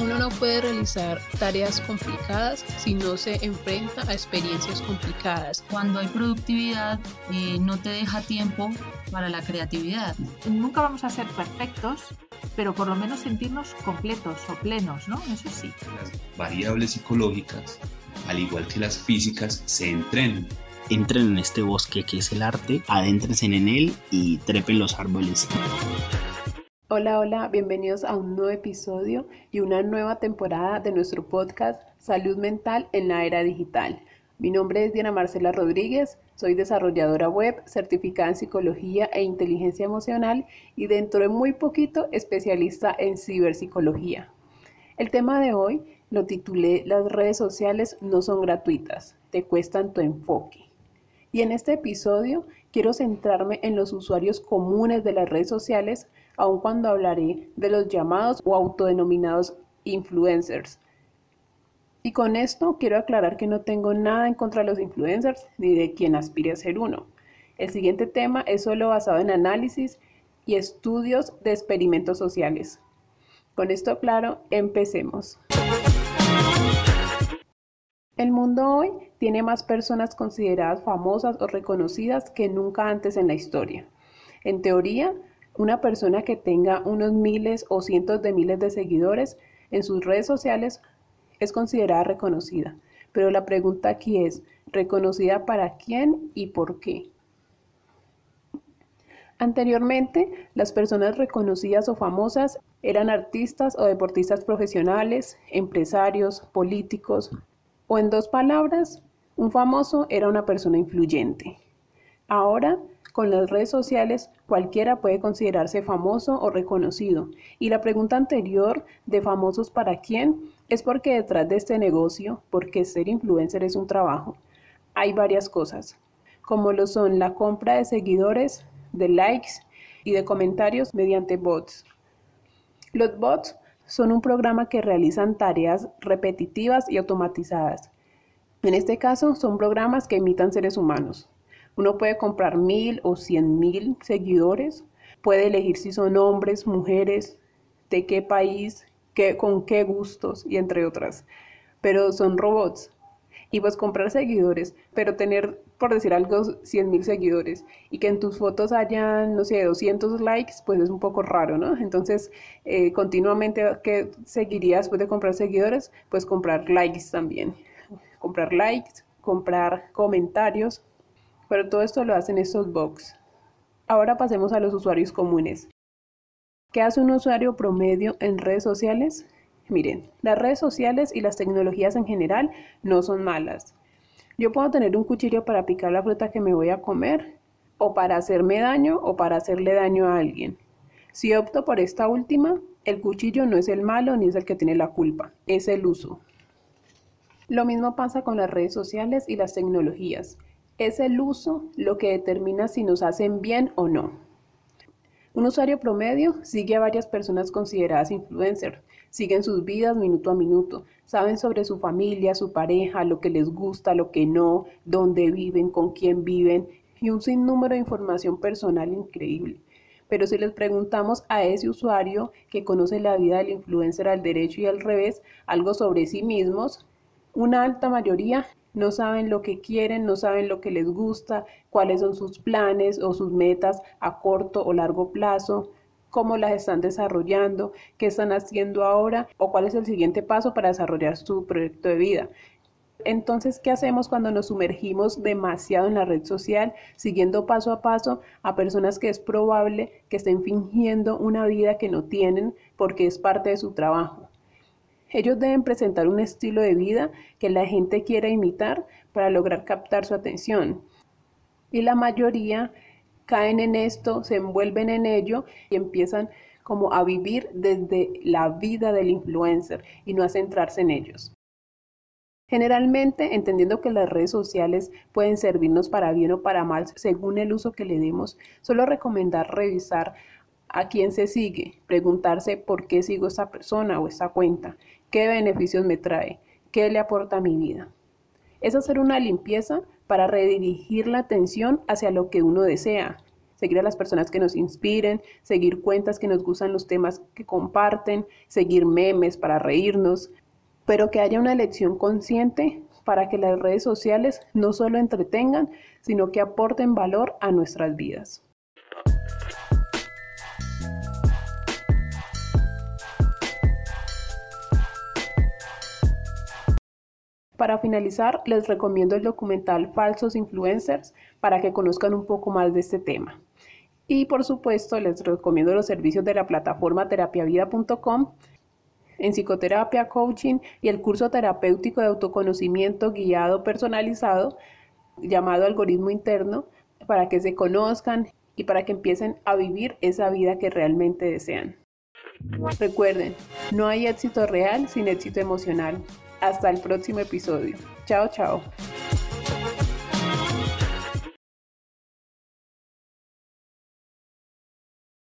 Uno no puede realizar tareas complicadas si no se enfrenta a experiencias complicadas. Cuando hay productividad, eh, no te deja tiempo para la creatividad. Nunca vamos a ser perfectos, pero por lo menos sentirnos completos o plenos, ¿no? Eso sí. Las variables psicológicas, al igual que las físicas, se entrenan. Entren en este bosque que es el arte, adéntrense en él y trepen los árboles. Hola, hola, bienvenidos a un nuevo episodio y una nueva temporada de nuestro podcast Salud Mental en la Era Digital. Mi nombre es Diana Marcela Rodríguez, soy desarrolladora web, certificada en psicología e inteligencia emocional y dentro de muy poquito especialista en ciberpsicología. El tema de hoy lo titulé Las redes sociales no son gratuitas, te cuestan tu enfoque. Y en este episodio quiero centrarme en los usuarios comunes de las redes sociales aun cuando hablaré de los llamados o autodenominados influencers. Y con esto quiero aclarar que no tengo nada en contra de los influencers ni de quien aspire a ser uno. El siguiente tema es solo basado en análisis y estudios de experimentos sociales. Con esto claro, empecemos. El mundo hoy tiene más personas consideradas famosas o reconocidas que nunca antes en la historia. En teoría, una persona que tenga unos miles o cientos de miles de seguidores en sus redes sociales es considerada reconocida. Pero la pregunta aquí es, ¿reconocida para quién y por qué? Anteriormente, las personas reconocidas o famosas eran artistas o deportistas profesionales, empresarios, políticos, o en dos palabras, un famoso era una persona influyente. Ahora con las redes sociales, cualquiera puede considerarse famoso o reconocido. Y la pregunta anterior de famosos para quién es porque detrás de este negocio, porque ser influencer es un trabajo, hay varias cosas, como lo son la compra de seguidores, de likes y de comentarios mediante bots. Los bots son un programa que realizan tareas repetitivas y automatizadas. En este caso, son programas que imitan seres humanos. Uno puede comprar mil o cien mil seguidores, puede elegir si son hombres, mujeres, de qué país, qué, con qué gustos y entre otras. Pero son robots. Y pues comprar seguidores, pero tener, por decir algo, 100 mil seguidores y que en tus fotos hayan, no sé, 200 likes, pues es un poco raro, ¿no? Entonces, eh, continuamente, ¿qué seguirías después de comprar seguidores? Pues comprar likes también. Comprar likes, comprar comentarios, pero todo esto lo hacen estos bots. Ahora pasemos a los usuarios comunes. ¿Qué hace un usuario promedio en redes sociales? Miren, las redes sociales y las tecnologías en general no son malas. Yo puedo tener un cuchillo para picar la fruta que me voy a comer, o para hacerme daño, o para hacerle daño a alguien. Si opto por esta última, el cuchillo no es el malo ni es el que tiene la culpa, es el uso. Lo mismo pasa con las redes sociales y las tecnologías. Es el uso lo que determina si nos hacen bien o no. Un usuario promedio sigue a varias personas consideradas influencers, siguen sus vidas minuto a minuto, saben sobre su familia, su pareja, lo que les gusta, lo que no, dónde viven, con quién viven y un sinnúmero de información personal increíble. Pero si les preguntamos a ese usuario que conoce la vida del influencer al derecho y al revés, algo sobre sí mismos, una alta mayoría no saben lo que quieren, no saben lo que les gusta, cuáles son sus planes o sus metas a corto o largo plazo, cómo las están desarrollando, qué están haciendo ahora o cuál es el siguiente paso para desarrollar su proyecto de vida. Entonces, ¿qué hacemos cuando nos sumergimos demasiado en la red social, siguiendo paso a paso a personas que es probable que estén fingiendo una vida que no tienen porque es parte de su trabajo? Ellos deben presentar un estilo de vida que la gente quiera imitar para lograr captar su atención. Y la mayoría caen en esto, se envuelven en ello y empiezan como a vivir desde la vida del influencer y no a centrarse en ellos. Generalmente, entendiendo que las redes sociales pueden servirnos para bien o para mal según el uso que le demos, solo recomendar revisar a quién se sigue, preguntarse por qué sigo esta persona o esta cuenta ¿Qué beneficios me trae? ¿Qué le aporta a mi vida? Es hacer una limpieza para redirigir la atención hacia lo que uno desea. seguir a las personas que nos inspiren, seguir cuentas que nos gustan los temas que comparten, seguir memes para reírnos, pero que haya una elección consciente para que las redes sociales no solo entretengan, sino que aporten valor a nuestras vidas. Para finalizar, les recomiendo el documental Falsos Influencers para que conozcan un poco más de este tema. Y por supuesto, les recomiendo los servicios de la plataforma terapiavida.com en psicoterapia, coaching y el curso terapéutico de autoconocimiento guiado personalizado llamado algoritmo interno para que se conozcan y para que empiecen a vivir esa vida que realmente desean. Recuerden, no hay éxito real sin éxito emocional. Hasta el próximo episodio. Chao, chao.